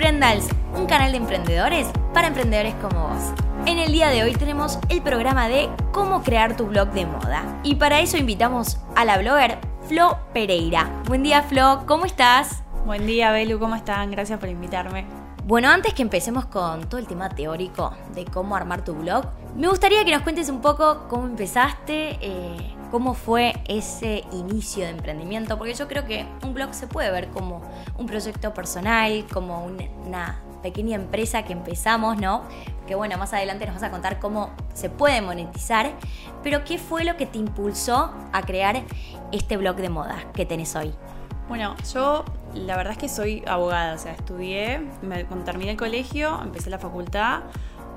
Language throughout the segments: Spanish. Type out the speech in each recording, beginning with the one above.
Emprendals, un canal de emprendedores para emprendedores como vos. En el día de hoy tenemos el programa de cómo crear tu blog de moda. Y para eso invitamos a la blogger Flo Pereira. Buen día Flo, ¿cómo estás? Buen día Belu, ¿cómo están? Gracias por invitarme. Bueno, antes que empecemos con todo el tema teórico de cómo armar tu blog, me gustaría que nos cuentes un poco cómo empezaste, eh, cómo fue ese inicio de emprendimiento, porque yo creo que un blog se puede ver como un proyecto personal, como una pequeña empresa que empezamos, ¿no? Que bueno, más adelante nos vas a contar cómo se puede monetizar, pero ¿qué fue lo que te impulsó a crear este blog de moda que tenés hoy? Bueno, yo la verdad es que soy abogada, o sea, estudié, cuando terminé el colegio, empecé la facultad,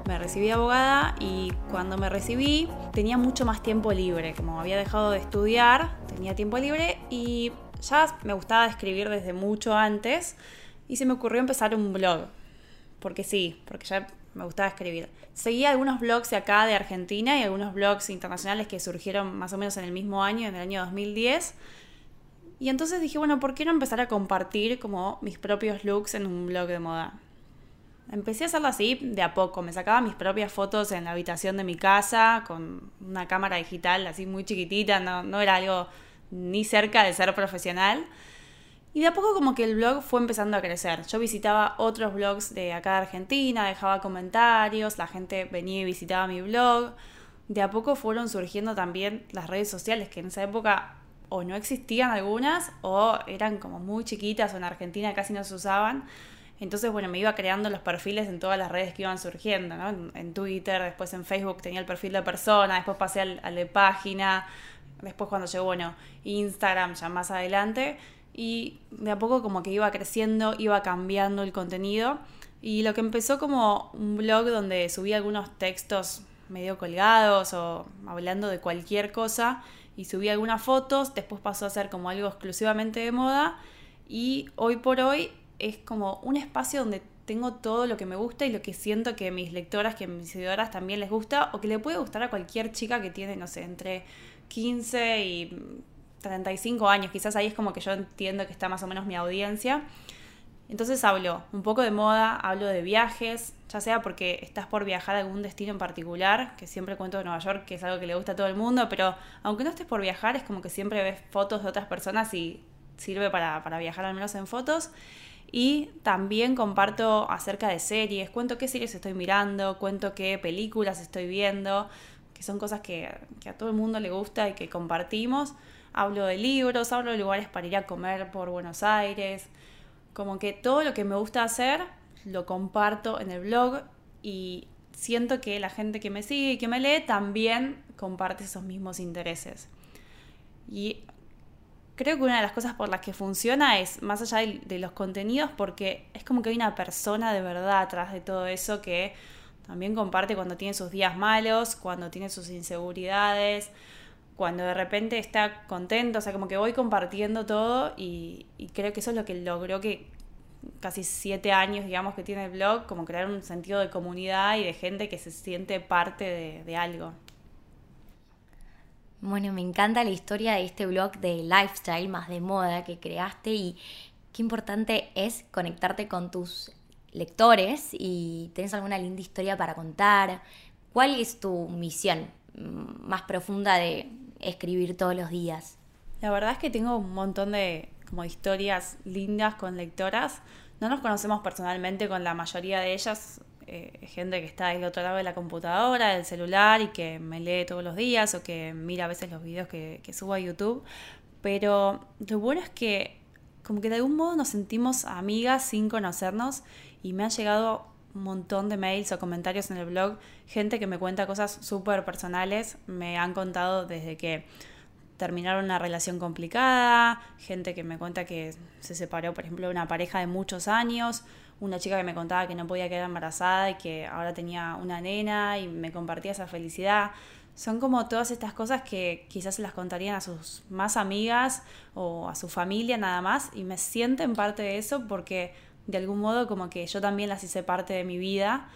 me recibí de abogada y cuando me recibí tenía mucho más tiempo libre, como había dejado de estudiar, tenía tiempo libre y ya me gustaba escribir desde mucho antes y se me ocurrió empezar un blog, porque sí, porque ya me gustaba escribir. Seguí algunos blogs de acá de Argentina y algunos blogs internacionales que surgieron más o menos en el mismo año, en el año 2010 y entonces dije, bueno, ¿por qué no empezar a compartir como mis propios looks en un blog de moda? Empecé a hacerlo así de a poco. Me sacaba mis propias fotos en la habitación de mi casa con una cámara digital así muy chiquitita. No, no era algo ni cerca de ser profesional. Y de a poco como que el blog fue empezando a crecer. Yo visitaba otros blogs de acá de Argentina, dejaba comentarios, la gente venía y visitaba mi blog. De a poco fueron surgiendo también las redes sociales, que en esa época o no existían algunas o eran como muy chiquitas o en Argentina casi no se usaban. Entonces, bueno, me iba creando los perfiles en todas las redes que iban surgiendo, ¿no? En, Twitter, después en Facebook tenía el perfil de persona, después pasé al, de página, después cuando llegó, bueno, Instagram ya más adelante. Y de a poco como que iba creciendo, iba cambiando el contenido. Y lo que empezó como un blog donde subía algunos textos medio colgados o hablando de cualquier cosa, y subí algunas fotos, después pasó a ser como algo exclusivamente de moda y hoy por hoy es como un espacio donde tengo todo lo que me gusta y lo que siento que mis lectoras, que mis seguidoras también les gusta o que le puede gustar a cualquier chica que tiene, no sé, entre 15 y 35 años. Quizás ahí es como que yo entiendo que está más o menos mi audiencia. Entonces hablo un poco de moda, hablo de viajes, ya sea porque estás por viajar a algún destino en particular, que siempre cuento de Nueva York, que es algo que le gusta a todo el mundo, pero aunque no estés por viajar, es como que siempre ves fotos de otras personas y sirve para, viajar al menos en fotos. Y también comparto acerca de series, cuento qué series estoy mirando, cuento qué películas estoy viendo, que son cosas que, a todo el mundo le gusta y que compartimos. Hablo de libros, hablo de lugares para ir a comer por Buenos Aires, como que todo lo que me gusta hacer lo comparto en el blog y siento que la gente que me sigue y que me lee también comparte esos mismos intereses. Y creo que una de las cosas por las que funciona es más allá de, los contenidos porque es como que hay una persona de verdad atrás de todo eso que también comparte cuando tiene sus días malos, cuando tiene sus inseguridades, cuando de repente está contento, o sea, como que voy compartiendo todo y, creo que eso es lo que logró que casi siete años, digamos, que tiene el blog, como crear un sentido de comunidad y de gente que se siente parte de, de algo. Bueno, me encanta la historia de este blog de lifestyle más de moda que creaste y qué importante es conectarte con tus lectores y tienes alguna linda historia para contar. ¿Cuál es tu misión mm, más profunda de, escribir todos los días? La verdad es que tengo un montón de como historias lindas con lectoras. No nos conocemos personalmente con la mayoría de ellas, eh, gente que está del otro lado de la computadora, del celular y que me lee todos los días o que mira a veces los videos que, que subo a YouTube. Pero lo bueno es que como que de algún modo nos sentimos amigas sin conocernos y me han llegado un montón de mails o comentarios en el blog, gente que me cuenta cosas súper personales, me han contado desde que terminaron una relación complicada, gente que me cuenta que se separó, por ejemplo, de una pareja de muchos años, una chica que me contaba que no podía quedar embarazada y que ahora tenía una nena y me compartía esa felicidad. Son como todas estas cosas que quizás se las contarían a sus más amigas o a su familia nada más y me sienten parte de eso porque de algún modo como que yo también las hice parte de mi vida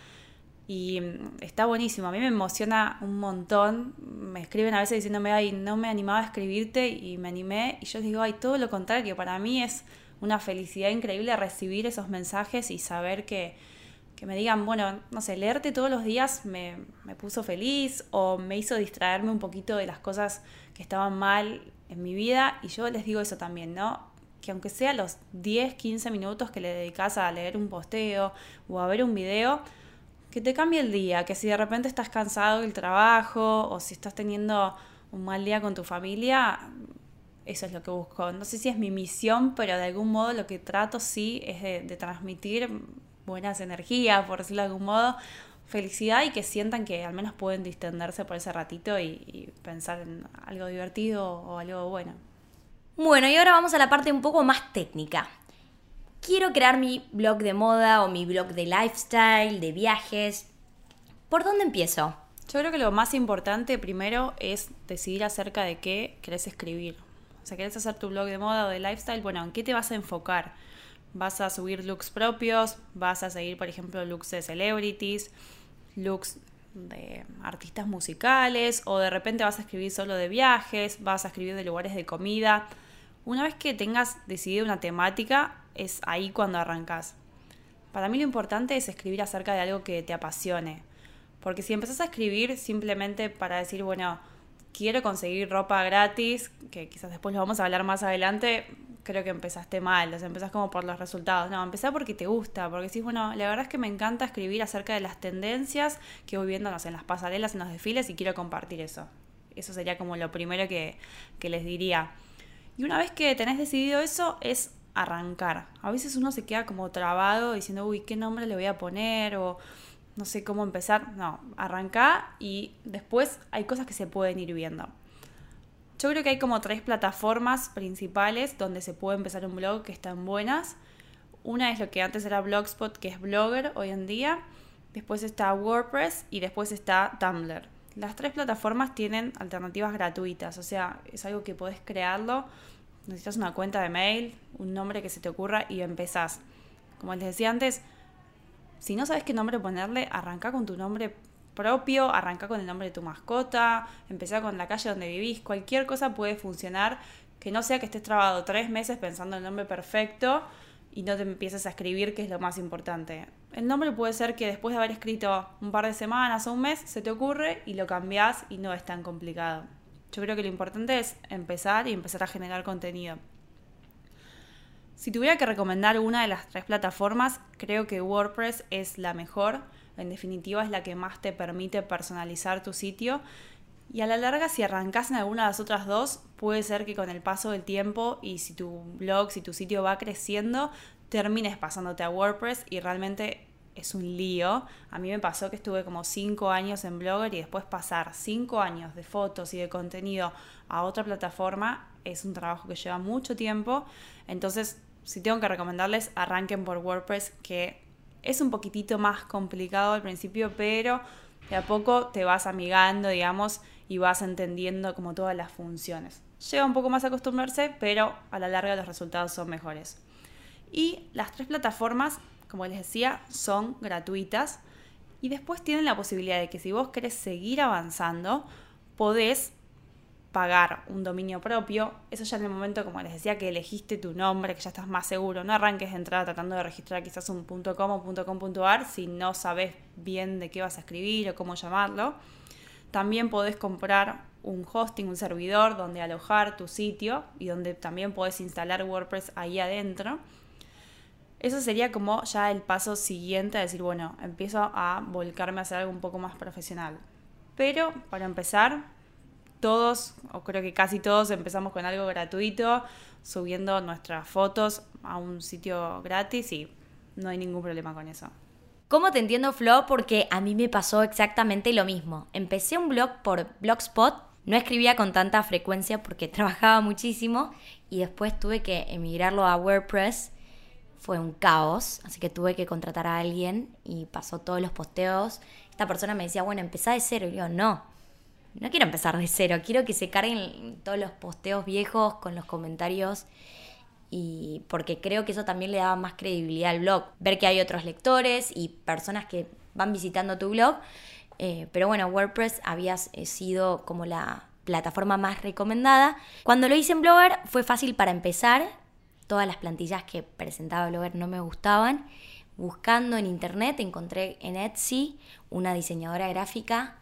y mm, está buenísimo, a mí me emociona un montón, me escriben a veces diciéndome, ay, no me animaba a escribirte y me animé y yo digo, ay, todo lo contrario, para mí es una felicidad increíble recibir esos mensajes y saber que, que me digan, bueno, no sé, leerte todos los días me, me, puso feliz o me hizo distraerme un poquito de las cosas que estaban mal en mi vida. Y yo les digo eso también, ¿no? Que aunque sea los 10, 15 minutos que le dedicas a leer un posteo o a ver un video, que te cambie el día, que si de repente estás cansado del trabajo o si estás teniendo un mal día con tu familia, eso es lo que busco. No sé si es mi misión, pero de algún modo lo que trato sí es de, transmitir buenas energías, por decirlo de algún modo, felicidad y que sientan que al menos pueden distenderse por ese ratito y, y, pensar en algo divertido o algo bueno. Bueno, y ahora vamos a la parte un poco más técnica. Quiero crear mi blog de moda o mi blog de lifestyle, de viajes. ¿Por dónde empiezo? Yo creo que lo más importante primero es decidir acerca de qué querés escribir. O sea, querés hacer tu blog de moda o de lifestyle, bueno, ¿en qué te vas a enfocar? ¿Vas a subir looks propios? ¿Vas a seguir, por ejemplo, looks de celebrities? ¿Looks de artistas musicales? ¿O de repente vas a escribir solo de viajes? ¿Vas a escribir de lugares de comida? Una vez que tengas decidido una temática, es ahí cuando arrancas. Para mí lo importante es escribir acerca de algo que te apasione porque si empezás a escribir simplemente para decir, bueno, quiero conseguir ropa gratis, que quizás después lo vamos a hablar más adelante, creo que empezaste mal, o sea, empezás como por los resultados. No, empezá porque te gusta, porque decís, bueno, la verdad es que me encanta escribir acerca de las tendencias que voy viendo, en las pasarelas, en los desfiles y quiero compartir eso. Eso sería como lo primero que, que les diría. Y una vez que tenés decidido eso, es arrancar. A veces uno se queda como trabado diciendo, uy, ¿qué nombre le voy a poner? O no sé cómo empezar. No, arranca y después hay cosas que se pueden ir viendo. Yo creo que hay como tres plataformas principales donde se puede empezar un blog que están buenas. Una es lo que antes era Blogspot, que es Blogger hoy en día. Después está WordPress y después está Tumblr. Las tres plataformas tienen alternativas gratuitas, o sea, es algo que podés crearlo. Necesitas una cuenta de mail, un nombre que se te ocurra y empezás. Como les decía antes, si no sabes qué nombre ponerle, arranca con tu nombre propio, arranca con el nombre de tu mascota, empezá con la calle donde vivís, cualquier cosa puede funcionar, que no sea que estés trabado tres meses pensando en el nombre perfecto y no te empieces a escribir, que es lo más importante. El nombre puede ser que después de haber escrito un par de semanas o un mes, se te ocurre y lo cambias y no es tan complicado. Yo creo que lo importante es empezar y empezar a generar contenido. Si tuviera que recomendar una de las tres plataformas, creo que WordPress es la mejor. En definitiva, es la que más te permite personalizar tu sitio. Y a la larga, si arrancas en alguna de las otras dos, puede ser que con el paso del tiempo y si tu blog, si tu sitio va creciendo, termines pasándote a WordPress y realmente es un lío. A mí me pasó que estuve como cinco años en Blogger y después pasar cinco años de fotos y de contenido a otra plataforma es un trabajo que lleva mucho tiempo. Entonces si tengo que recomendarles, arranquen por WordPress, que es un poquitito más complicado al principio, pero de a poco te vas amigando, digamos, y vas entendiendo como todas las funciones. Lleva un poco más a acostumbrarse, pero a la larga los resultados son mejores. Y las tres plataformas, como les decía, son gratuitas. Y después tienen la posibilidad de que si vos querés seguir avanzando, podés pagar un dominio propio, eso ya en el momento, como les decía, que elegiste tu nombre, que ya estás más seguro, no arranques de entrada tratando de registrar quizás un .com o .com.ar si no sabes bien de qué vas a escribir o cómo llamarlo. También podés comprar un hosting, un servidor donde alojar tu sitio y donde también podés instalar WordPress ahí adentro. Eso sería como ya el paso siguiente a decir, bueno, empiezo a volcarme a hacer algo un poco más profesional. Pero para empezar, todos, o creo que casi todos, empezamos con algo gratuito, subiendo nuestras fotos a un sitio gratis y no hay ningún problema con eso. ¿Cómo te entiendo, Flo? Porque a mí me pasó exactamente lo mismo. Empecé un blog por Blogspot, no escribía con tanta frecuencia porque trabajaba muchísimo y después tuve que emigrarlo a WordPress. Fue un caos, así que tuve que contratar a alguien y pasó todos los posteos. Esta persona me decía, bueno, empezá de cero. Y yo, no, no quiero empezar de cero, quiero que se carguen todos los posteos viejos con los comentarios y porque creo que eso también le da más credibilidad al blog, ver que hay otros lectores y personas que van visitando tu blog, eh, pero bueno, WordPress había sido como la plataforma más recomendada. Cuando lo hice en Blogger fue fácil para empezar todas las plantillas que presentaba Blogger no me gustaban. Buscando en internet encontré en Etsy una diseñadora gráfica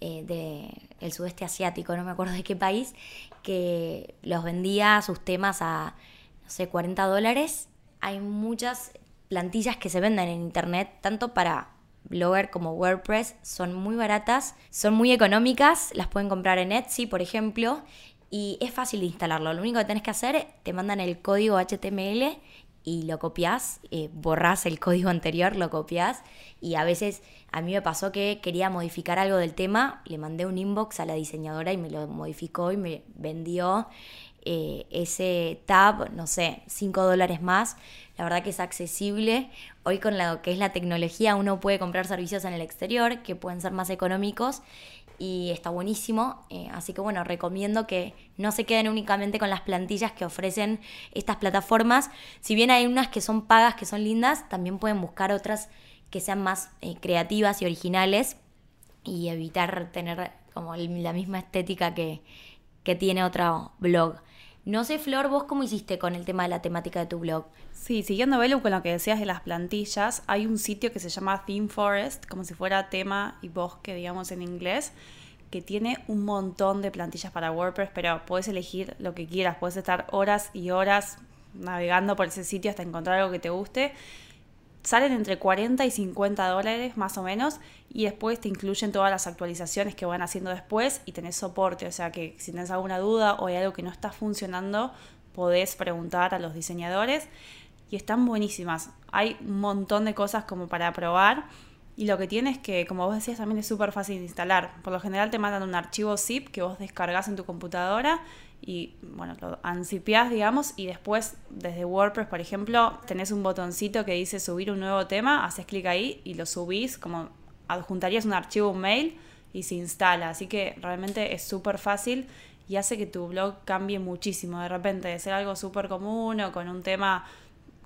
eh, del sudeste asiático, no me acuerdo de qué país, que los vendía sus temas a, no sé, 40 dólares. Hay muchas plantillas que se venden en internet, tanto para Blogger como WordPress, son muy baratas, son muy económicas, las pueden comprar en Etsy, por ejemplo, y es fácil de instalarlo. Lo único que tenés que hacer, te mandan el código HTML y lo copias, eh, borras el código anterior, lo copias y a veces a mí me pasó que quería modificar algo del tema, le mandé un inbox a la diseñadora y me lo modificó y me vendió eh, ese tab, no sé, 5 dólares más. La verdad que es accesible. Hoy con lo que es la tecnología uno puede comprar servicios en el exterior que pueden ser más económicos y está buenísimo. Eh, así que bueno, recomiendo que no se queden únicamente con las plantillas que ofrecen estas plataformas. Si bien hay unas que son pagas, que son lindas, también pueden buscar otras que sean más eh, creativas y originales y evitar tener como la misma estética que, que tiene otro blog. No sé, Flor, vos cómo hiciste con el tema de la temática de tu blog. Sí, siguiendo Belu con lo que decías de las plantillas, hay un sitio que se llama Theme Forest, como si fuera tema y bosque, digamos, en inglés, que tiene un montón de plantillas para WordPress, pero puedes elegir lo que quieras, puedes estar horas y horas navegando por ese sitio hasta encontrar algo que te guste salen entre 40 y 50 dólares más o menos y después te incluyen todas las actualizaciones que van haciendo después y tenés soporte, o sea que si tenés alguna duda o hay algo que no está funcionando, podés preguntar a los diseñadores y están buenísimas. Hay un montón de cosas como para probar y lo que tiene es que, como vos decías, también es súper fácil de instalar. Por lo general te mandan un archivo zip que vos descargas en tu computadora y bueno, lo ancipiás, digamos, y después desde WordPress, por ejemplo, tenés un botoncito que dice subir un nuevo tema, haces clic ahí y lo subís, como adjuntarías un archivo, un mail y se instala. Así que realmente es súper fácil y hace que tu blog cambie muchísimo. De repente, de ser algo súper común o con un tema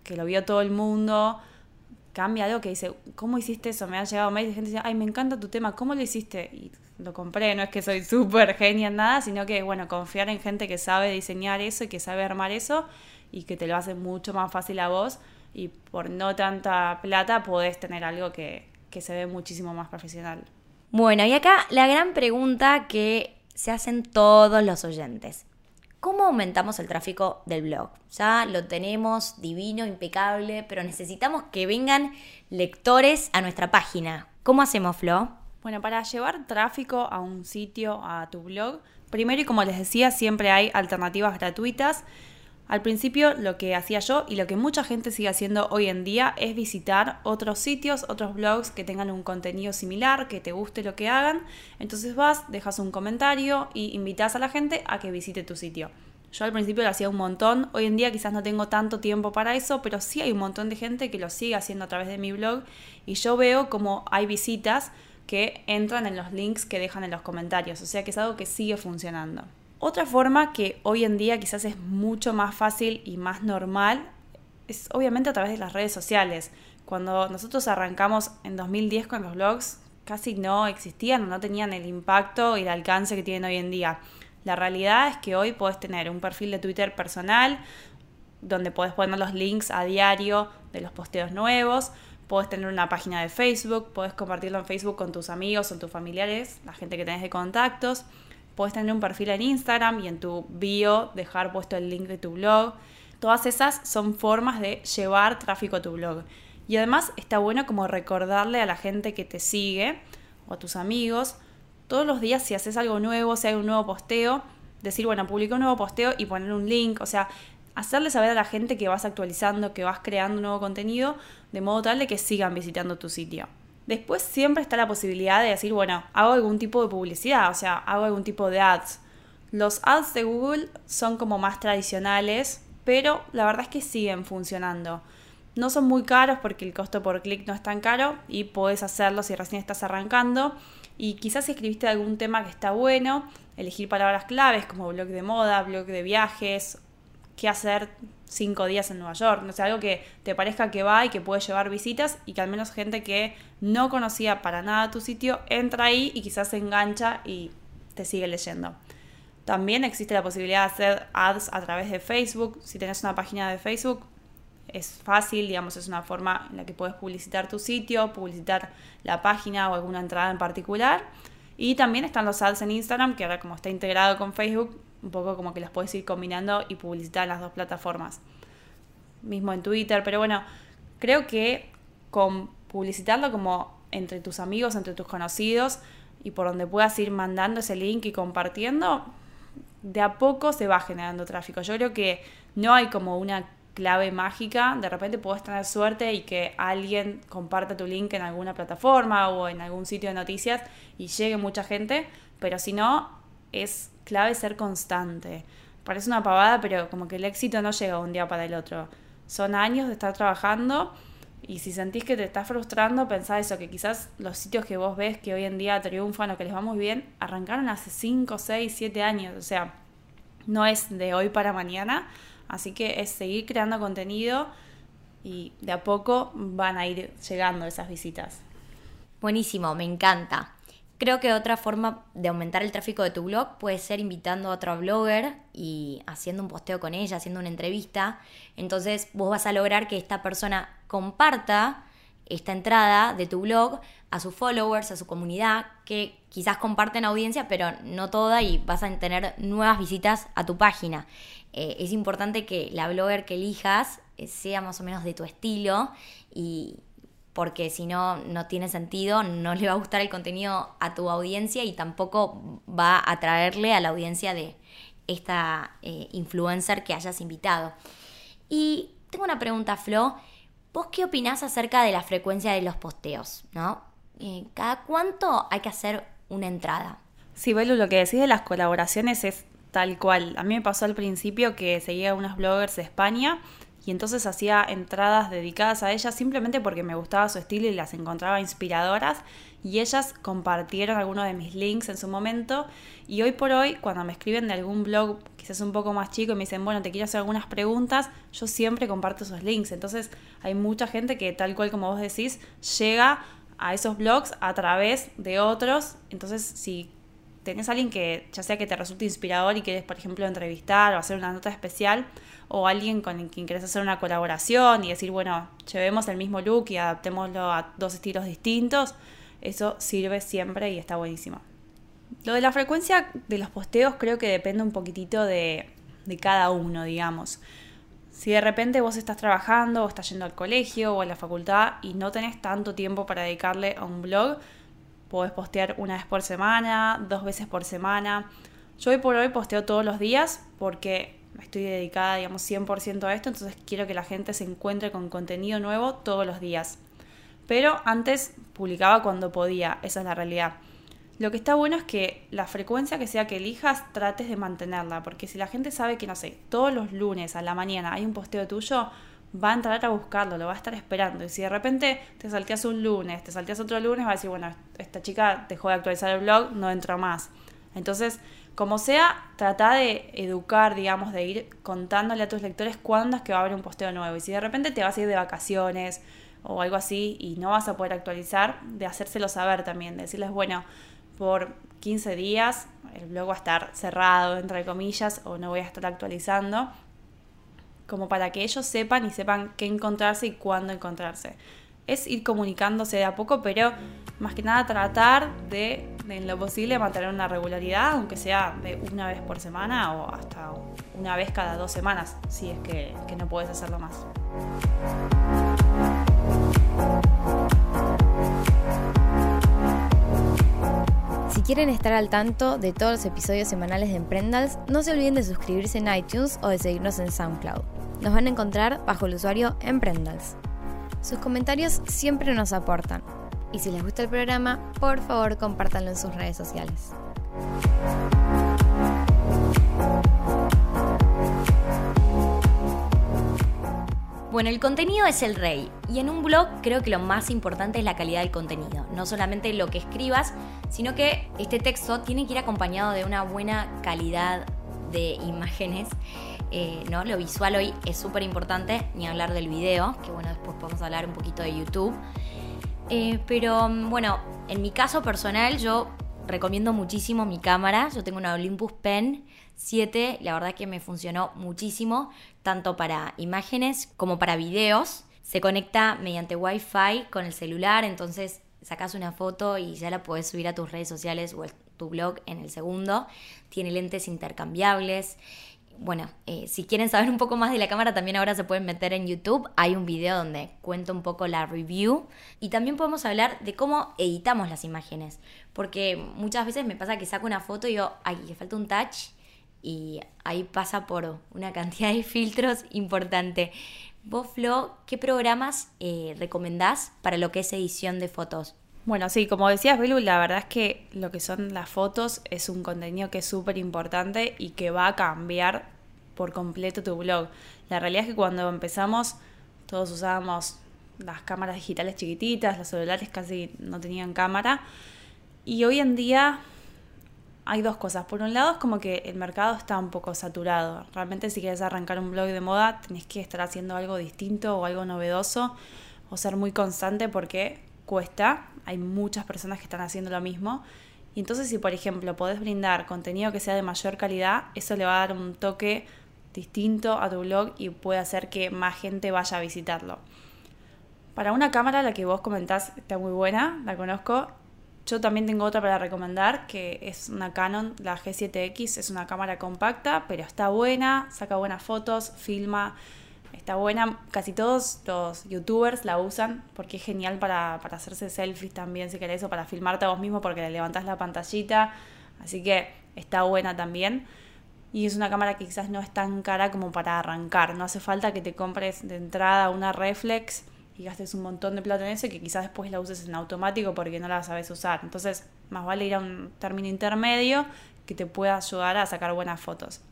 que lo vio todo el mundo, cambia algo que dice, ¿cómo hiciste eso? Me ha llegado mail de gente dice, ay, me encanta tu tema, ¿cómo lo hiciste? Lo compré, no es que soy súper genia en nada, sino que, bueno, confiar en gente que sabe diseñar eso y que sabe armar eso y que te lo hace mucho más fácil a vos y por no tanta plata podés tener algo que, que se ve muchísimo más profesional. Bueno, y acá la gran pregunta que se hacen todos los oyentes. ¿Cómo aumentamos el tráfico del blog? Ya lo tenemos divino, impecable, pero necesitamos que vengan lectores a nuestra página. ¿Cómo hacemos, Flo? Bueno, para llevar tráfico a un sitio, a tu blog, primero y como les decía, siempre hay alternativas gratuitas. Al principio lo que hacía yo y lo que mucha gente sigue haciendo hoy en día es visitar otros sitios, otros blogs que tengan un contenido similar, que te guste lo que hagan. Entonces vas, dejas un comentario y invitas a la gente a que visite tu sitio. Yo al principio lo hacía un montón, hoy en día quizás no tengo tanto tiempo para eso, pero sí hay un montón de gente que lo sigue haciendo a través de mi blog y yo veo como hay visitas que entran en los links que dejan en los comentarios, o sea que es algo que sigue funcionando. Otra forma que hoy en día quizás es mucho más fácil y más normal es obviamente a través de las redes sociales. Cuando nosotros arrancamos en 2010 con los blogs, casi no existían o no tenían el impacto y el alcance que tienen hoy en día. La realidad es que hoy puedes tener un perfil de Twitter personal donde puedes poner los links a diario de los posteos nuevos, Puedes tener una página de Facebook, puedes compartirlo en Facebook con tus amigos o tus familiares, la gente que tenés de contactos. Puedes tener un perfil en Instagram y en tu bio dejar puesto el link de tu blog. Todas esas son formas de llevar tráfico a tu blog. Y además está bueno como recordarle a la gente que te sigue o a tus amigos, todos los días si haces algo nuevo, si hay un nuevo posteo, decir, bueno, publica un nuevo posteo y poner un link. O sea, hacerle saber a la gente que vas actualizando, que vas creando nuevo contenido, de modo tal de que sigan visitando tu sitio. Después siempre está la posibilidad de decir, bueno, hago algún tipo de publicidad, o sea, hago algún tipo de ads. Los ads de Google son como más tradicionales, pero la verdad es que siguen funcionando. No son muy caros porque el costo por clic no es tan caro y puedes hacerlo si recién estás arrancando. Y quizás si escribiste algún tema que está bueno, elegir palabras claves como blog de moda, blog de viajes qué hacer cinco días en Nueva York. No sé, algo que te parezca que va y que puede llevar visitas y que al menos gente que no conocía para nada tu sitio entra ahí y quizás se engancha y te sigue leyendo. También existe la posibilidad de hacer ads a través de Facebook. Si tenés una página de Facebook, es fácil, digamos, es una forma en la que puedes publicitar tu sitio, publicitar la página o alguna entrada en particular. Y también están los ads en Instagram, que ahora como está integrado con Facebook, un poco como que las puedes ir combinando y publicitar las dos plataformas. Mismo en Twitter, pero bueno, creo que con publicitarlo como entre tus amigos, entre tus conocidos y por donde puedas ir mandando ese link y compartiendo, de a poco se va generando tráfico. Yo creo que no hay como una clave mágica, de repente puedes tener suerte y que alguien comparta tu link en alguna plataforma o en algún sitio de noticias y llegue mucha gente, pero si no, es clave ser constante. Parece una pavada, pero como que el éxito no llega un día para el otro. Son años de estar trabajando y si sentís que te estás frustrando, pensá eso, que quizás los sitios que vos ves que hoy en día triunfan o que les va muy bien, arrancaron hace 5, 6, 7 años. O sea, no es de hoy para mañana Así que es seguir creando contenido y de a poco van a ir llegando esas visitas. Buenísimo, me encanta. Creo que otra forma de aumentar el tráfico de tu blog puede ser invitando a otro blogger y haciendo un posteo con ella, haciendo una entrevista. Entonces vos vas a lograr que esta persona comparta esta entrada de tu blog a sus followers, a su comunidad, que quizás comparten audiencia, pero no toda y vas a tener nuevas visitas a tu página. Eh, es importante que la blogger que elijas eh, sea más o menos de tu estilo y porque si no, no tiene sentido, no le va a gustar el contenido a tu audiencia y tampoco va a atraerle a la audiencia de esta eh, influencer que hayas invitado. Y tengo una pregunta, Flo. ¿Vos qué opinás acerca de la frecuencia de los posteos? ¿no? ¿Cada cuánto hay que hacer una entrada? Sí, Belu, lo que decís de las colaboraciones es Tal cual. A mí me pasó al principio que seguía unas bloggers de España y entonces hacía entradas dedicadas a ellas simplemente porque me gustaba su estilo y las encontraba inspiradoras. Y ellas compartieron algunos de mis links en su momento. Y hoy por hoy cuando me escriben de algún blog quizás un poco más chico y me dicen bueno te quiero hacer algunas preguntas yo siempre comparto esos links. Entonces hay mucha gente que tal cual como vos decís llega a esos blogs a través de otros. Entonces si tenés a alguien que ya sea que te resulte inspirador y quieres, por ejemplo, entrevistar o hacer una nota especial, o alguien con quien quieres hacer una colaboración y decir, bueno, llevemos el mismo look y adaptémoslo a dos estilos distintos, eso sirve siempre y está buenísimo. Lo de la frecuencia de los posteos creo que depende un poquitito de, de cada uno, digamos. Si de repente vos estás trabajando o estás yendo al colegio o a la facultad y no tenés tanto tiempo para dedicarle a un blog, Podés postear una vez por semana, dos veces por semana. Yo hoy por hoy posteo todos los días porque estoy dedicada, digamos, 100% a esto, entonces quiero que la gente se encuentre con contenido nuevo todos los días. Pero antes publicaba cuando podía, esa es la realidad. Lo que está bueno es que la frecuencia que sea que elijas trates de mantenerla, porque si la gente sabe que, no sé, todos los lunes a la mañana hay un posteo tuyo, va a entrar a buscarlo, lo va a estar esperando. Y si de repente te salteas un lunes, te salteas otro lunes, va a decir, bueno, esta chica dejó de actualizar el blog, no entra más. Entonces, como sea, trata de educar, digamos, de ir contándole a tus lectores cuándo es que va a haber un posteo nuevo. Y si de repente te vas a ir de vacaciones o algo así y no vas a poder actualizar, de hacérselo saber también, de decirles, bueno, por 15 días el blog va a estar cerrado, entre comillas, o no voy a estar actualizando como para que ellos sepan y sepan qué encontrarse y cuándo encontrarse. Es ir comunicándose de a poco, pero más que nada tratar de, en lo posible, mantener una regularidad, aunque sea de una vez por semana o hasta una vez cada dos semanas, si es que, no puedes hacerlo más. Si quieren estar al tanto de todos los episodios semanales de Emprendals, no se olviden de suscribirse en iTunes o de seguirnos en SoundCloud. Nos van a encontrar bajo el usuario Emprendals. Sus comentarios siempre nos aportan. Y si les gusta el programa, por favor compártanlo en sus redes sociales. Bueno, el contenido es el rey y en un blog creo que lo más importante es la calidad del contenido, no solamente lo que escribas, sino que este texto tiene que ir acompañado de una buena calidad de imágenes eh, ¿no? Lo visual hoy es súper importante, ni hablar del video, que bueno, después podemos hablar un poquito de YouTube. Eh, pero bueno, en mi caso personal yo recomiendo muchísimo mi cámara. Yo tengo una Olympus Pen 7, la verdad que me funcionó muchísimo, tanto para imágenes como para videos. Se conecta mediante Wi-Fi con el celular, entonces sacas una foto y ya la puedes subir a tus redes sociales o tu blog en el segundo. Tiene lentes intercambiables bueno, eh, si quieren saber un poco más de la cámara, también ahora se pueden meter en YouTube. Hay un video donde cuento un poco la review. Y también podemos hablar de cómo editamos las imágenes. Porque muchas veces me pasa que saco una foto y digo, ay, le falta un touch. Y ahí pasa por una cantidad de filtros importante. Vos, Flo, ¿qué programas eh, recomendás para lo que es edición de fotos? Bueno, sí, como decías, Belu, la verdad es que lo que son las fotos es un contenido que es súper importante y que va a cambiar por completo tu blog. La realidad es que cuando empezamos todos usábamos las cámaras digitales chiquititas, los celulares casi no tenían cámara. Y hoy en día hay dos cosas. Por un lado es como que el mercado está un poco saturado. Realmente si quieres arrancar un blog de moda tenés que estar haciendo algo distinto o algo novedoso o ser muy constante porque cuesta, hay muchas personas que están haciendo lo mismo. Y entonces si por ejemplo podés brindar contenido que sea de mayor calidad, eso le va a dar un toque distinto a tu blog y puede hacer que más gente vaya a visitarlo. Para una cámara, la que vos comentás está muy buena, la conozco. Yo también tengo otra para recomendar, que es una Canon, la G7X, es una cámara compacta, pero está buena, saca buenas fotos, filma, está buena. Casi todos los youtubers la usan porque es genial para, hacerse selfies también, si querés, o para filmarte a vos mismo porque le levantás la pantallita. Así que está buena también. Y es una cámara que quizás no es tan cara como para arrancar. No hace falta que te compres de entrada una reflex y gastes un montón de plata en eso que quizás después la uses en automático porque no la sabes usar. Entonces, más vale ir a un término intermedio que te pueda ayudar a sacar buenas fotos.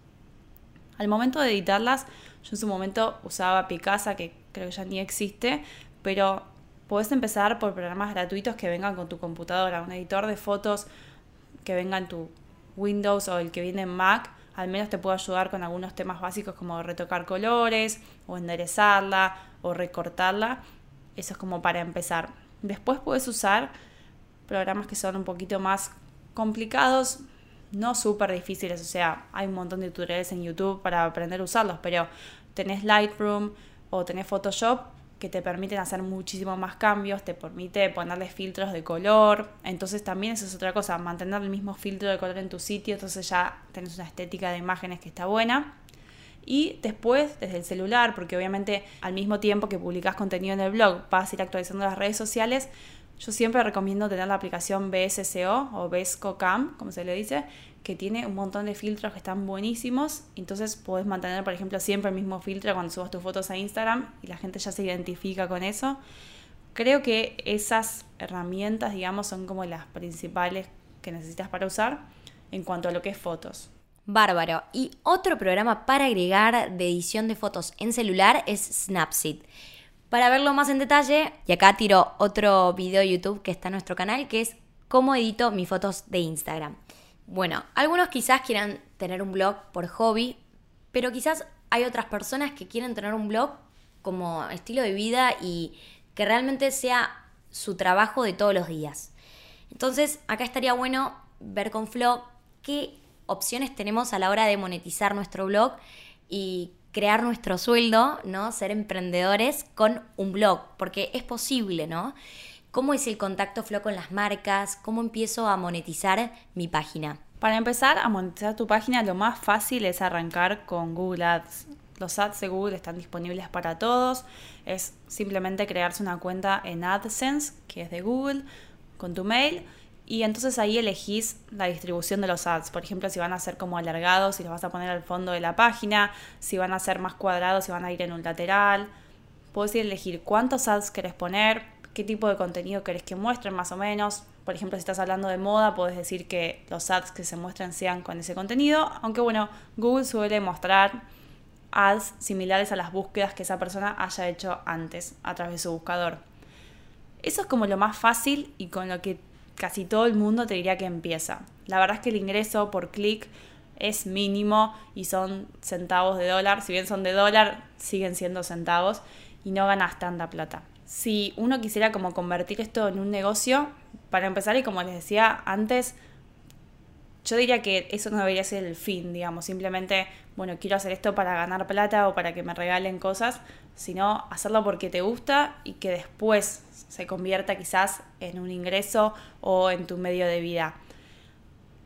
Al momento de editarlas, yo en su momento usaba Picasa, que creo que ya ni existe, pero puedes empezar por programas gratuitos que vengan con tu computadora, un editor de fotos que venga en tu Windows o el que viene en Mac, al menos te puede ayudar con algunos temas básicos como retocar colores o enderezarla o recortarla. Eso es como para empezar. Después puedes usar programas que son un poquito más complicados, no súper difíciles, o sea, hay un montón de tutoriales en YouTube para aprender a usarlos, pero tenés Lightroom o tenés Photoshop que te permiten hacer muchísimo más cambios, te permite ponerle filtros de color, entonces también eso es otra cosa, mantener el mismo filtro de color en tu sitio, entonces ya tenés una estética de imágenes que está buena. Y después, desde el celular, porque obviamente al mismo tiempo que publicas contenido en el blog, vas a ir actualizando las redes sociales, yo siempre recomiendo tener la aplicación BSCO o BSCO Cam, como se le dice, que tiene un montón de filtros que están buenísimos. Entonces puedes mantener, por ejemplo, siempre el mismo filtro cuando subas tus fotos a Instagram y la gente ya se identifica con eso. Creo que esas herramientas, digamos, son como las principales que necesitas para usar en cuanto a lo que es fotos. Bárbaro. Y otro programa para agregar de edición de fotos en celular es Snapseed. Para verlo más en detalle, y acá tiro otro video de YouTube que está en nuestro canal, que es cómo edito mis fotos de Instagram. Bueno, algunos quizás quieran tener un blog por hobby, pero quizás hay otras personas que quieren tener un blog como estilo de vida y que realmente sea su trabajo de todos los días. Entonces, acá estaría bueno ver con Flo qué opciones tenemos a la hora de monetizar nuestro blog y crear nuestro sueldo, ¿no? Ser emprendedores con un blog, porque es posible, ¿no? ¿Cómo es el contacto flow con las marcas? ¿Cómo empiezo a monetizar mi página? Para empezar a monetizar tu página, lo más fácil es arrancar con Google Ads. Los ads de Google están disponibles para todos. Es simplemente crearse una cuenta en AdSense, que es de Google, con tu mail y entonces ahí elegís la distribución de los ads. Por ejemplo, si van a ser como alargados, si los vas a poner al fondo de la página, si van a ser más cuadrados, si van a ir en un lateral. Puedes elegir cuántos ads querés poner, qué tipo de contenido querés que muestren más o menos. Por ejemplo, si estás hablando de moda, puedes decir que los ads que se muestren sean con ese contenido. Aunque bueno, Google suele mostrar ads similares a las búsquedas que esa persona haya hecho antes a través de su buscador. Eso es como lo más fácil y con lo que casi todo el mundo te diría que empieza. La verdad es que el ingreso por clic es mínimo y son centavos de dólar. Si bien son de dólar, siguen siendo centavos y no ganas tanta plata. Si uno quisiera como convertir esto en un negocio, para empezar y como les decía antes, yo diría que eso no debería ser el fin, digamos, simplemente, bueno, quiero hacer esto para ganar plata o para que me regalen cosas, sino hacerlo porque te gusta y que después se convierta quizás en un ingreso o en tu medio de vida.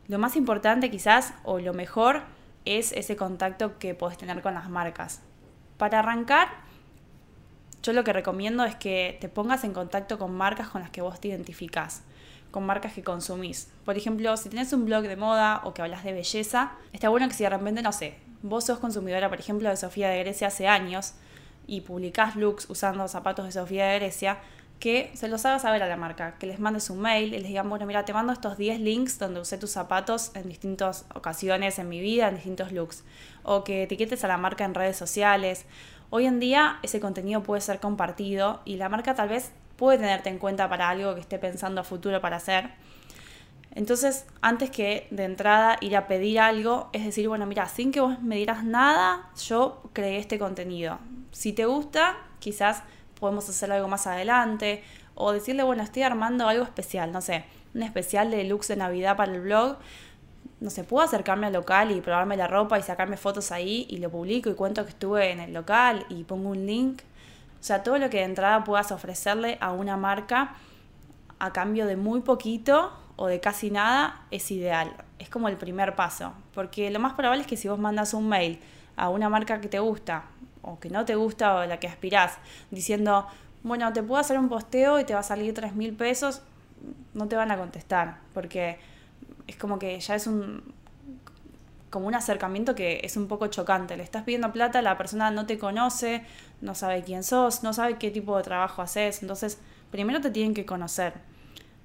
Lo más importante quizás o lo mejor es ese contacto que puedes tener con las marcas. Para arrancar, yo lo que recomiendo es que te pongas en contacto con marcas con las que vos te identificás con marcas que consumís. Por ejemplo, si tenés un blog de moda o que hablas de belleza, está bueno que si de repente, no sé, vos sos consumidora, por ejemplo, de Sofía de Grecia hace años y publicás looks usando zapatos de Sofía de Grecia, que se los hagas saber a la marca, que les mandes un mail y les digan, bueno, mira, te mando estos 10 links donde usé tus zapatos en distintas ocasiones en mi vida, en distintos looks, o que etiquetes a la marca en redes sociales. Hoy en día ese contenido puede ser compartido y la marca tal vez puede tenerte en cuenta para algo que esté pensando a futuro para hacer. Entonces, antes que de entrada ir a pedir algo, es decir, bueno, mira, sin que vos me dieras nada, yo creé este contenido. Si te gusta, quizás podemos hacer algo más adelante. O decirle, bueno, estoy armando algo especial, no sé, un especial de looks de Navidad para el blog. No sé, puedo acercarme al local y probarme la ropa y sacarme fotos ahí y lo publico y cuento que estuve en el local y pongo un link. Sea, todo lo que de entrada puedas ofrecerle a una marca a cambio de muy poquito o de casi nada es ideal. Es como el primer paso. Porque lo más probable es que si vos mandas un mail a una marca que te gusta o que no te gusta o la que aspirás, diciendo, bueno, te puedo hacer un posteo y te va a salir 3 mil pesos, no te van a contestar. Porque es como que ya es un, como un acercamiento que es un poco chocante. Le estás pidiendo plata, la persona no te conoce, no sabe quién sos, no sabe qué tipo de trabajo haces. Entonces, primero te tienen que conocer.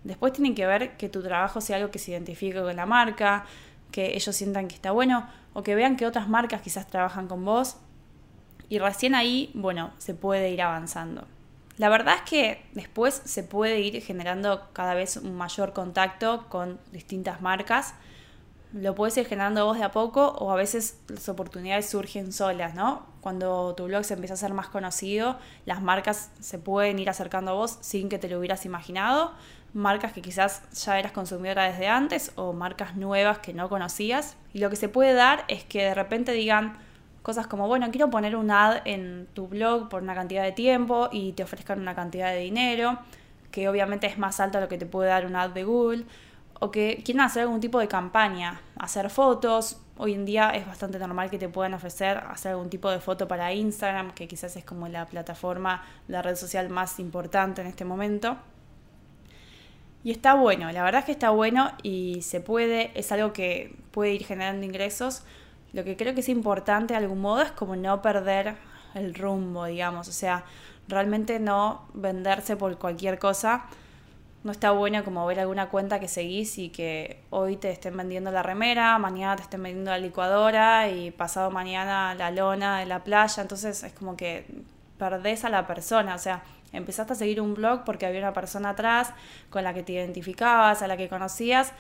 Después tienen que ver que tu trabajo sea algo que se identifique con la marca, que ellos sientan que está bueno o que vean que otras marcas quizás trabajan con vos. Y recién ahí, bueno, se puede ir avanzando. La verdad es que después se puede ir generando cada vez un mayor contacto con distintas marcas lo puedes ir generando vos de a poco o a veces las oportunidades surgen solas, ¿no? Cuando tu blog se empieza a ser más conocido, las marcas se pueden ir acercando a vos sin que te lo hubieras imaginado. Marcas que quizás ya eras consumidora desde antes o marcas nuevas que no conocías. Y lo que se puede dar es que de repente digan cosas como, bueno, quiero poner un ad en tu blog por una cantidad de tiempo y te ofrezcan una cantidad de dinero, que obviamente es más alto a lo que te puede dar un ad de Google o que quieran hacer algún tipo de campaña, hacer fotos. Hoy en día es bastante normal que te puedan ofrecer hacer algún tipo de foto para Instagram, que quizás es como la plataforma, la red social más importante en este momento. Y está bueno, la verdad es que está bueno y se puede, es algo que puede ir generando ingresos. Lo que creo que es importante de algún modo es como no perder el rumbo, digamos, o sea, realmente no venderse por cualquier cosa no está bueno como ver alguna cuenta que seguís y que hoy te estén vendiendo la remera, mañana te estén vendiendo la licuadora y pasado mañana la lona de la playa. Entonces es como que perdés a la persona. O sea, empezaste a seguir un blog porque había una persona atrás con la que te identificabas, a la que conocías.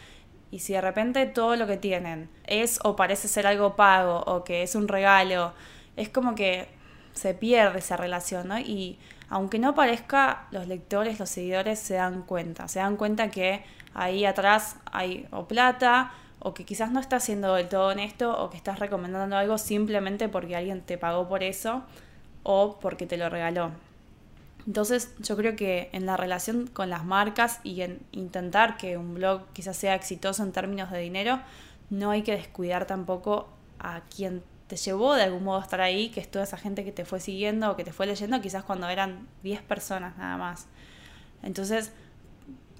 Y si de repente todo lo que tienen es o parece ser algo pago o que es un regalo, es como que se pierde esa relación, ¿no? Y aunque no parezca, los lectores, los seguidores se dan cuenta, se dan cuenta que ahí atrás hay o plata, o que quizás no estás siendo del todo honesto, o que estás recomendando algo simplemente porque alguien te pagó por eso, o porque te lo regaló. Entonces yo creo que en la relación con las marcas y en intentar que un blog quizás sea exitoso en términos de dinero, no hay que descuidar tampoco a quien te llevó de algún modo a estar ahí, que es toda esa gente que te fue siguiendo o que te fue leyendo, quizás cuando eran 10 personas nada más. Entonces,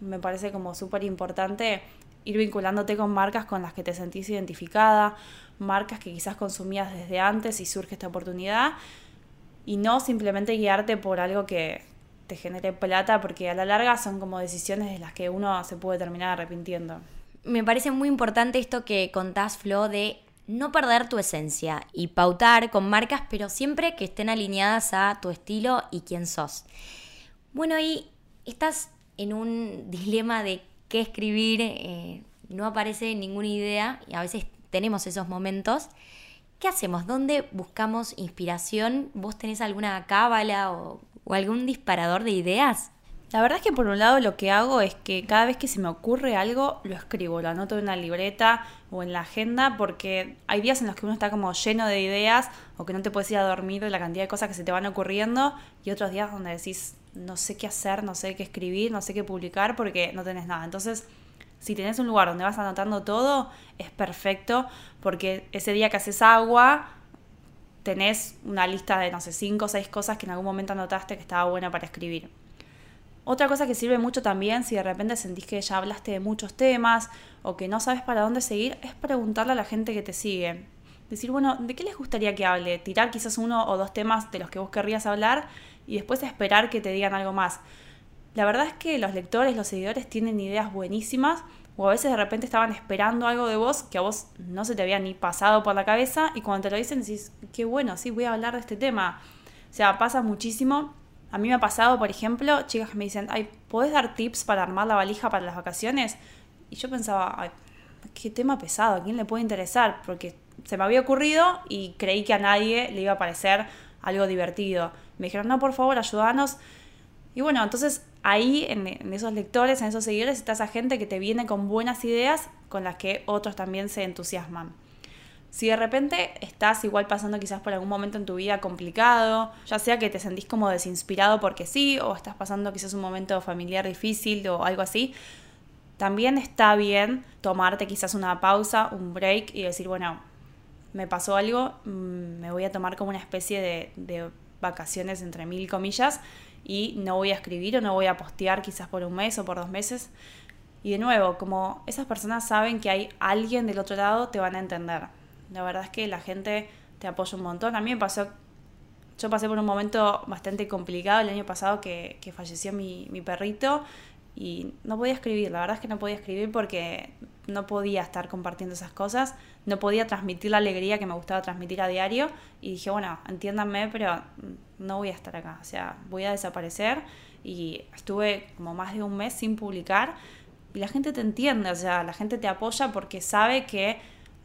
me parece como súper importante ir vinculándote con marcas con las que te sentís identificada, marcas que quizás consumías desde antes y surge esta oportunidad, y no simplemente guiarte por algo que te genere plata, porque a la larga son como decisiones de las que uno se puede terminar arrepintiendo. Me parece muy importante esto que contás, Flo, de no perder tu esencia y pautar con marcas, pero siempre que estén alineadas a tu estilo y quién sos. Bueno, y estás en un dilema de qué escribir, eh, no aparece ninguna idea y a veces tenemos esos momentos. ¿Qué hacemos? ¿Dónde buscamos inspiración? ¿Vos tenés alguna cábala o, o algún disparador de ideas? La verdad es que por un lado lo que hago es que cada vez que se me ocurre algo, lo escribo, lo anoto en una libreta o en la agenda, porque hay días en los que uno está como lleno de ideas o que no te puedes ir a dormir de la cantidad de cosas que se te van ocurriendo, y otros días donde decís, no sé qué hacer, no sé qué escribir, no sé qué publicar porque no tenés nada. Entonces, si tenés un lugar donde vas anotando todo, es perfecto, porque ese día que haces agua, tenés una lista de, no sé, cinco o seis cosas que en algún momento anotaste que estaba buena para escribir. Otra cosa que sirve mucho también, si de repente sentís que ya hablaste de muchos temas o que no sabes para dónde seguir, es preguntarle a la gente que te sigue. Decir, bueno, ¿de qué les gustaría que hable? Tirar quizás uno o dos temas de los que vos querrías hablar y después esperar que te digan algo más. La verdad es que los lectores, los seguidores tienen ideas buenísimas o a veces de repente estaban esperando algo de vos que a vos no se te había ni pasado por la cabeza y cuando te lo dicen decís, qué bueno, sí, voy a hablar de este tema. O sea, pasa muchísimo a mí me ha pasado, por ejemplo, chicas que me dicen, ay, ¿podés dar tips para armar la valija para las vacaciones? Y yo pensaba, ay, qué tema pesado, ¿a quién le puede interesar? Porque se me había ocurrido y creí que a nadie le iba a parecer algo divertido. Me dijeron, no, por favor, ayúdanos. Y bueno, entonces ahí en, en, esos lectores, en esos seguidores, está esa gente que te viene con buenas ideas con las que otros también se entusiasman. Si de repente estás igual pasando quizás por algún momento en tu vida complicado, ya sea que te sentís como desinspirado porque sí, o estás pasando quizás un momento familiar difícil o algo así, también está bien tomarte quizás una pausa, un break y decir, bueno, me pasó algo, mm, me voy a tomar como una especie de, de vacaciones entre mil comillas y no voy a escribir o no voy a postear quizás por un mes o por dos meses. Y de nuevo, como esas personas saben que hay alguien del otro lado, te van a entender. La verdad es que la gente te apoya un montón. A mí me pasó, yo pasé por un momento bastante complicado el año pasado que, falleció mi, mi perrito y no podía escribir, la verdad es que no podía escribir porque no podía estar compartiendo esas cosas, no podía transmitir la alegría que me gustaba transmitir a diario. Y dije, bueno, entiéndanme, pero no voy a estar acá, o sea, voy a desaparecer. Y estuve como más de un mes sin publicar. Y la gente te entiende, o sea, la gente te apoya porque sabe que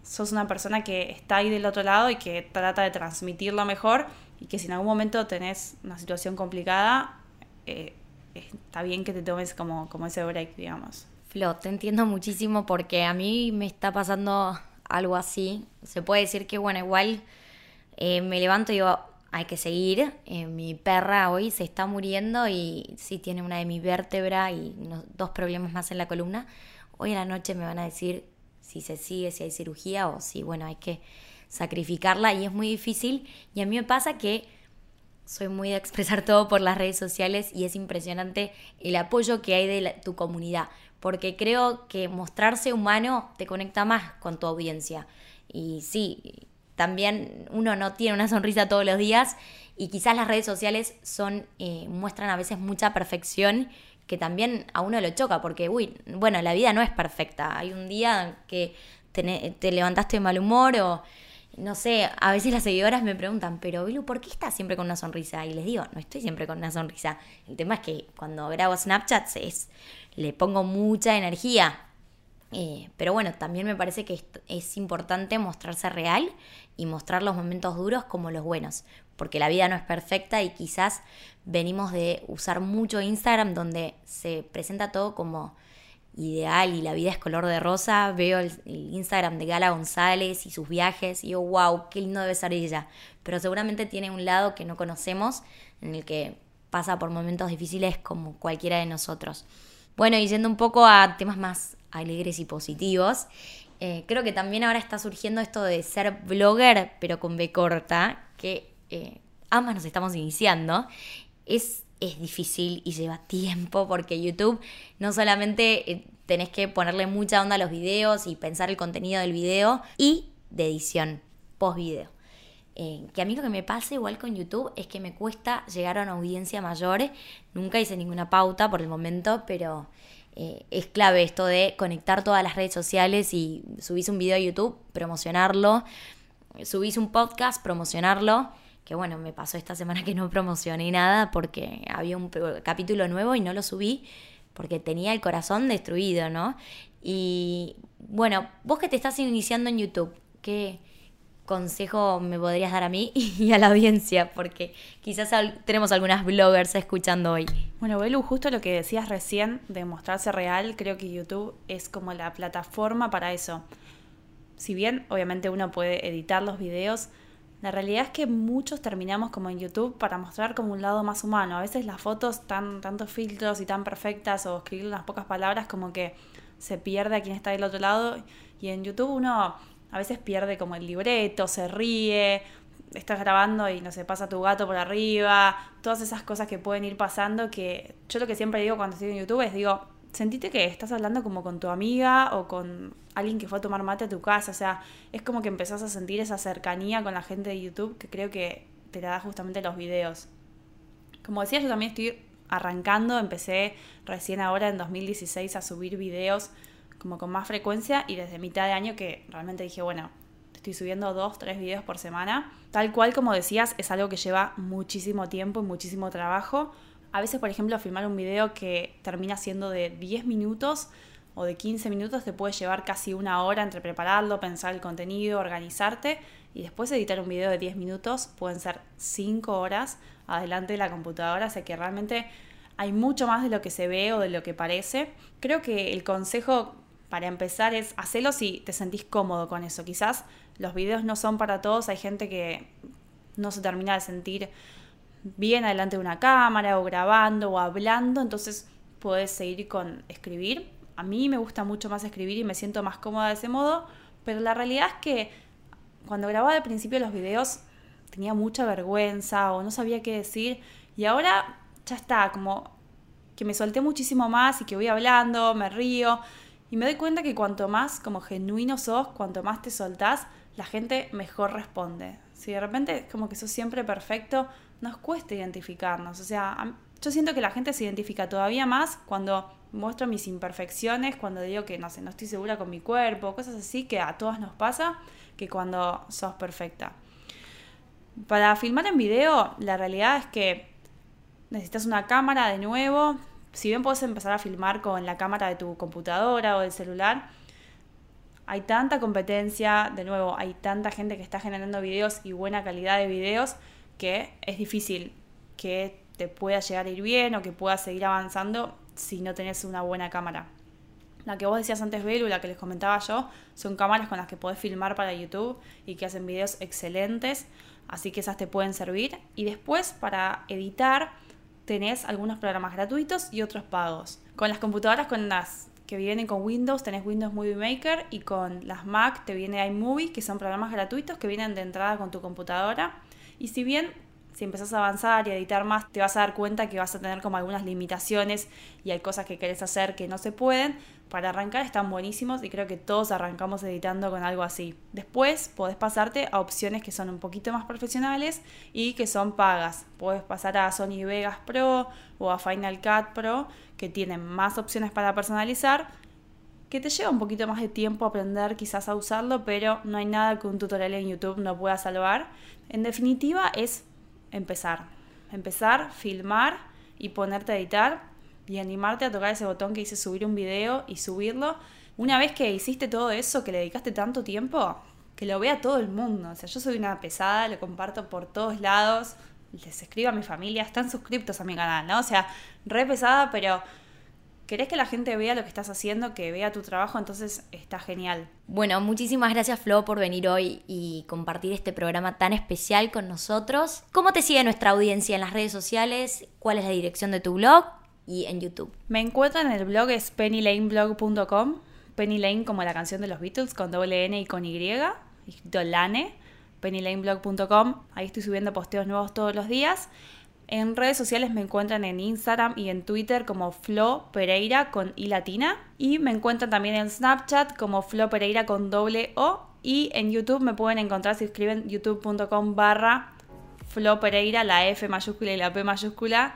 sos una persona que está ahí del otro lado y que trata de transmitirlo mejor y que si en algún momento tenés una situación complicada, eh, está bien que te tomes como, como ese break, digamos. Flo, te entiendo muchísimo porque a mí me está pasando algo así. Se puede decir que, bueno, igual eh, me levanto y digo, hay que seguir. Eh, mi perra hoy se está muriendo y sí tiene una de mis vértebras y dos problemas más en la columna. Hoy en la noche me van a decir si se sigue, si hay cirugía o si, bueno, hay que sacrificarla y es muy difícil. Y a mí me pasa que soy muy de expresar todo por las redes sociales y es impresionante el apoyo que hay de tu comunidad, porque creo que mostrarse humano te conecta más con tu audiencia. Y sí, también uno no tiene una sonrisa todos los días y quizás las redes sociales son eh, muestran a veces mucha perfección que también a uno lo choca, porque, uy, bueno, la vida no es perfecta. Hay un día que te, levantaste de mal humor o, no sé, a veces las seguidoras me preguntan, pero Bilu, ¿por qué estás siempre con una sonrisa? Y les digo, no estoy siempre con una sonrisa. El tema es que cuando grabo Snapchat es, le pongo mucha energía. Eh, pero bueno, también me parece que es importante mostrarse real y mostrar los momentos duros como los buenos, porque la vida no es perfecta y quizás venimos de usar mucho Instagram donde se presenta todo como ideal y la vida es color de rosa. Veo el, Instagram de Gala González y sus viajes y digo, wow, qué lindo debe ser ella. Pero seguramente tiene un lado que no conocemos en el que pasa por momentos difíciles como cualquiera de nosotros. Bueno, y yendo un poco a temas más alegres y positivos, eh, creo que también ahora está surgiendo esto de ser blogger, pero con B corta, que eh, ambas nos estamos iniciando es, es difícil y lleva tiempo porque YouTube no solamente eh, tenés que ponerle mucha onda a los videos y pensar el contenido del video y de edición post video. Eh, que a mí lo que me pasa igual con YouTube es que me cuesta llegar a una audiencia mayor. Nunca hice ninguna pauta por el momento, pero es clave esto de conectar todas las redes sociales y subís un video a YouTube, promocionarlo, subís un podcast, promocionarlo que bueno, me pasó esta semana que no promocioné nada porque había un capítulo nuevo y no lo subí porque tenía el corazón destruido, ¿no? Y bueno, vos que te estás iniciando en YouTube, ¿qué, consejo me podrías dar a mí y a la audiencia? Porque quizás tenemos algunas bloggers escuchando hoy. Bueno, Belu, justo lo que decías recién de mostrarse real, creo que YouTube es como la plataforma para eso. Si bien obviamente uno puede editar los videos, la realidad es que muchos terminamos como en YouTube para mostrar como un lado más humano. A veces las fotos tan tantos filtros y tan perfectas o escribir unas pocas palabras como que se pierde a quien está del otro lado. Y en YouTube uno a veces pierde como el libreto, se ríe, estás grabando y no se pasa tu gato por arriba, todas esas cosas que pueden ir pasando que yo lo que siempre digo cuando estoy en YouTube es digo, sentite que estás hablando como con tu amiga o con alguien que fue a tomar mate a tu casa. O sea, es como que empezás a sentir esa cercanía con la gente de YouTube que creo que te la da justamente los videos. Como decía, yo también estoy arrancando, empecé recién ahora en 2016 a subir videos como con más frecuencia y desde mitad de año que realmente dije, bueno, estoy subiendo dos, tres videos por semana. Tal cual como decías, es algo que lleva muchísimo tiempo y muchísimo trabajo a veces, por ejemplo, filmar un video que termina siendo de 10 minutos o de 15 minutos te puede llevar casi una hora entre prepararlo, pensar el contenido, organizarte y después editar un video de 10 minutos pueden ser 5 horas adelante de la computadora, sea que realmente hay mucho más de lo que se ve o de lo que parece. Creo que el consejo para empezar es hacerlo si te sentís cómodo con eso. Quizás los videos no son para todos, hay gente que no se termina de sentir bien adelante de una cámara o grabando o hablando, entonces puedes seguir con escribir. A mí me gusta mucho más escribir y me siento más cómoda de ese modo, pero la realidad es que cuando grababa al principio los videos tenía mucha vergüenza o no sabía qué decir y ahora ya está, como que me solté muchísimo más y que voy hablando, me río y me doy cuenta que cuanto más como genuino sos, cuanto más te soltás, la gente mejor responde. Si de repente es como que sos siempre perfecto, nos cuesta identificarnos. O sea, yo siento que la gente se identifica todavía más cuando muestro mis imperfecciones, cuando digo que no sé, no estoy segura con mi cuerpo, cosas así que a todas nos pasa, que cuando sos perfecta. Para filmar en video, la realidad es que necesitas una cámara de nuevo. Si bien puedes empezar a filmar con la cámara de tu computadora o del celular, hay tanta competencia, de nuevo, hay tanta gente que está generando videos y buena calidad de videos que es difícil que te pueda llegar a ir bien o que puedas seguir avanzando si no tenés una buena cámara. La que vos decías antes, Belu, la que les comentaba yo, son cámaras con las que podés filmar para YouTube y que hacen videos excelentes, así que esas te pueden servir. Y después, para editar, tenés algunos programas gratuitos y otros pagos. Con las computadoras con las que vienen con Windows, tenés Windows Movie Maker y con las Mac te viene iMovie, que son programas gratuitos que vienen de entrada con tu computadora y si bien si empezás a avanzar y a editar más, te vas a dar cuenta que vas a tener como algunas limitaciones y hay cosas que querés hacer que no se pueden. Para arrancar están buenísimos y creo que todos arrancamos editando con algo así. Después podés pasarte a opciones que son un poquito más profesionales y que son pagas. Puedes pasar a Sony Vegas Pro o a Final Cut Pro que tienen más opciones para personalizar que te lleva un poquito más de tiempo aprender quizás a usarlo, pero no hay nada que un tutorial en YouTube no pueda salvar. En definitiva es empezar. Empezar, filmar y ponerte a editar y animarte a tocar ese botón que dice subir un video y subirlo. Una vez que hiciste todo eso, que le dedicaste tanto tiempo, que lo vea todo el mundo. O sea, yo soy una pesada, lo comparto por todos lados, les escribo a mi familia, están suscriptos a mi canal, ¿no? O sea, re pesada, pero querés que la gente vea lo que estás haciendo, que vea tu trabajo, entonces está genial. Bueno, muchísimas gracias Flo por venir hoy y compartir este programa tan especial con nosotros. ¿Cómo te sigue nuestra audiencia en las redes sociales? ¿Cuál es la dirección de tu blog? Y en YouTube. Me encuentran en el blog es pennylaneblog.com. Penny Lane como la canción de los Beatles con doble N y con Y, escrito Lane, pennylaneblog.com. Ahí estoy subiendo posteos nuevos todos los días. En redes sociales me encuentran en Instagram y en Twitter como Flo Pereira con I latina. Y me encuentran también en Snapchat como Flo Pereira con doble O. Y en YouTube me pueden encontrar si escriben youtube.com barra Flo Pereira, la F mayúscula y la P mayúscula,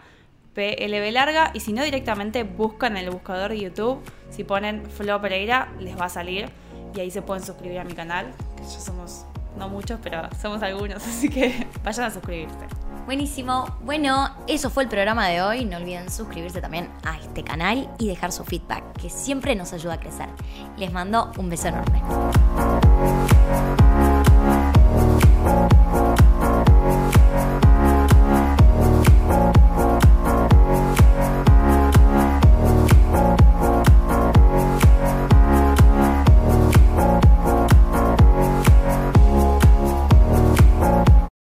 PLB larga. Y si no, directamente buscan en el buscador de YouTube. Si ponen Flo Pereira, les va a salir. Y ahí se pueden suscribir a mi canal. Que ya somos, no muchos, pero somos algunos. Así que vayan a suscribirse. Buenísimo. Bueno, eso fue el programa de hoy. No olviden suscribirse también a este canal y dejar su feedback, que siempre nos ayuda a crecer. Les mando un beso enorme.